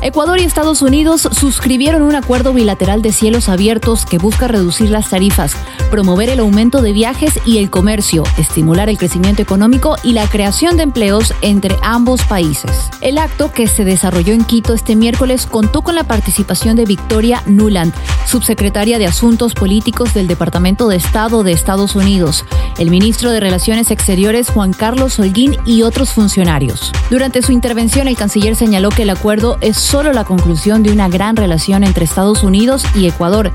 Ecuador y Estados Unidos suscribieron un acuerdo bilateral de cielos abiertos que busca reducir las tarifas, promover el aumento de viajes y el comercio, estimular el crecimiento económico y la creación de empleos entre ambos países. El acto, que se desarrolló en Quito este miércoles, contó con la participación de Victoria Nuland, subsecretaria de Asuntos Políticos del Departamento de Estado de Estados Unidos, el ministro de Relaciones Exteriores Juan Carlos Holguín y otros funcionarios. Durante su intervención, el canciller señaló que el acuerdo es solo la conclusión de una gran relación entre Estados Unidos y Ecuador.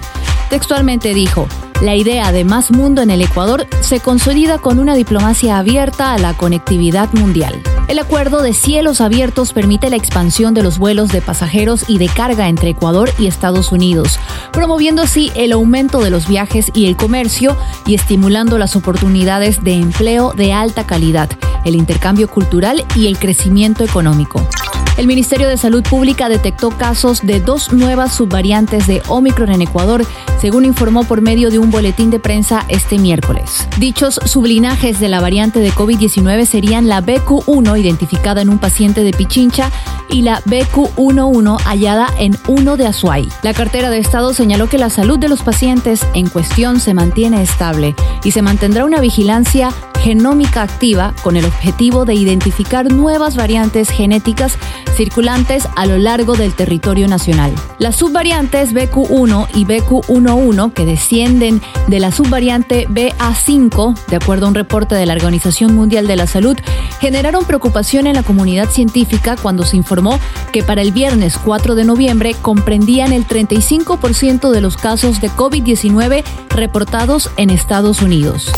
Textualmente dijo, la idea de más mundo en el Ecuador se consolida con una diplomacia abierta a la conectividad mundial. El acuerdo de cielos abiertos permite la expansión de los vuelos de pasajeros y de carga entre Ecuador y Estados Unidos, promoviendo así el aumento de los viajes y el comercio y estimulando las oportunidades de empleo de alta calidad, el intercambio cultural y el crecimiento económico. El Ministerio de Salud Pública detectó casos de dos nuevas subvariantes de Omicron en Ecuador, según informó por medio de un boletín de prensa este miércoles. Dichos sublinajes de la variante de COVID-19 serían la BQ1 identificada en un paciente de Pichincha y la BQ11 hallada en uno de Azuay. La cartera de Estado señaló que la salud de los pacientes en cuestión se mantiene estable y se mantendrá una vigilancia genómica activa con el objetivo de identificar nuevas variantes genéticas circulantes a lo largo del territorio nacional. Las subvariantes BQ1 y BQ11 que descienden de la subvariante BA5, de acuerdo a un reporte de la Organización Mundial de la Salud, generaron preocupación en la comunidad científica cuando se informó que para el viernes 4 de noviembre comprendían el 35% de los casos de COVID-19 reportados en Estados Unidos.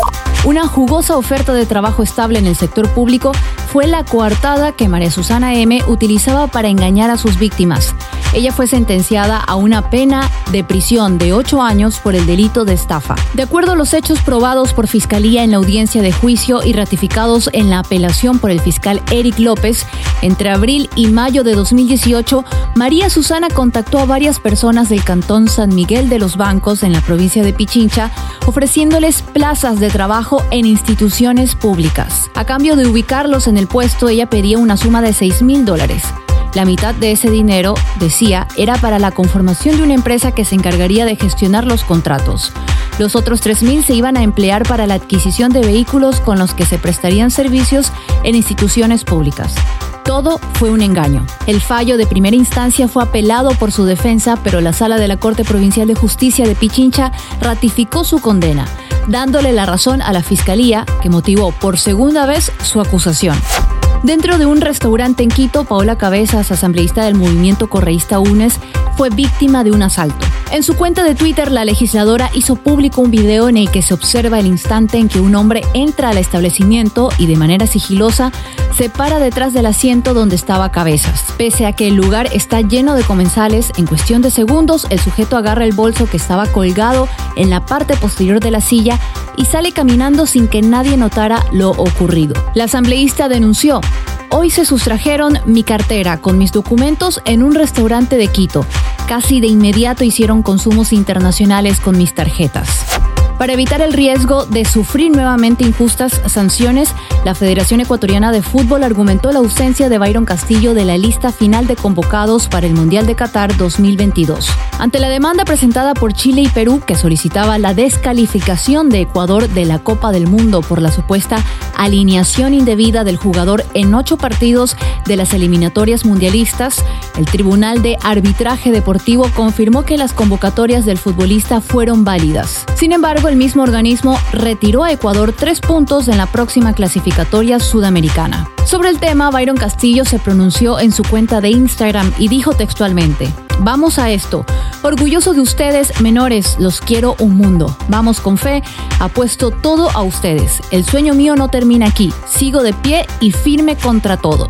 Una jugosa oferta de trabajo estable en el sector público fue la coartada que María Susana M. utilizaba para engañar a sus víctimas. Ella fue sentenciada a una pena de prisión de ocho años por el delito de estafa. De acuerdo a los hechos probados por Fiscalía en la audiencia de juicio y ratificados en la apelación por el fiscal Eric López, entre abril y mayo de 2018, María Susana contactó a varias personas del cantón San Miguel de los Bancos en la provincia de Pichincha, ofreciéndoles plazas de trabajo en instituciones públicas. A cambio de ubicarlos en el puesto, ella pedía una suma de 6 mil dólares. La mitad de ese dinero, decía, era para la conformación de una empresa que se encargaría de gestionar los contratos. Los otros 3.000 se iban a emplear para la adquisición de vehículos con los que se prestarían servicios en instituciones públicas. Todo fue un engaño. El fallo de primera instancia fue apelado por su defensa, pero la sala de la Corte Provincial de Justicia de Pichincha ratificó su condena dándole la razón a la fiscalía que motivó por segunda vez su acusación. Dentro de un restaurante en Quito, Paola Cabezas, asambleísta del movimiento correísta UNES, fue víctima de un asalto. En su cuenta de Twitter, la legisladora hizo público un video en el que se observa el instante en que un hombre entra al establecimiento y de manera sigilosa se para detrás del asiento donde estaba Cabezas. Pese a que el lugar está lleno de comensales, en cuestión de segundos el sujeto agarra el bolso que estaba colgado en la parte posterior de la silla y sale caminando sin que nadie notara lo ocurrido. La asambleísta denunció Hoy se sustrajeron mi cartera con mis documentos en un restaurante de Quito. Casi de inmediato hicieron consumos internacionales con mis tarjetas. Para evitar el riesgo de sufrir nuevamente injustas sanciones, la Federación Ecuatoriana de Fútbol argumentó la ausencia de Byron Castillo de la lista final de convocados para el Mundial de Qatar 2022. Ante la demanda presentada por Chile y Perú, que solicitaba la descalificación de Ecuador de la Copa del Mundo por la supuesta alineación indebida del jugador en ocho partidos de las eliminatorias mundialistas, el Tribunal de Arbitraje Deportivo confirmó que las convocatorias del futbolista fueron válidas. Sin embargo, el mismo organismo retiró a Ecuador tres puntos en la próxima clasificatoria sudamericana. Sobre el tema, Byron Castillo se pronunció en su cuenta de Instagram y dijo textualmente, Vamos a esto. Orgulloso de ustedes, menores, los quiero un mundo. Vamos con fe, apuesto todo a ustedes. El sueño mío no termina aquí. Sigo de pie y firme contra todo.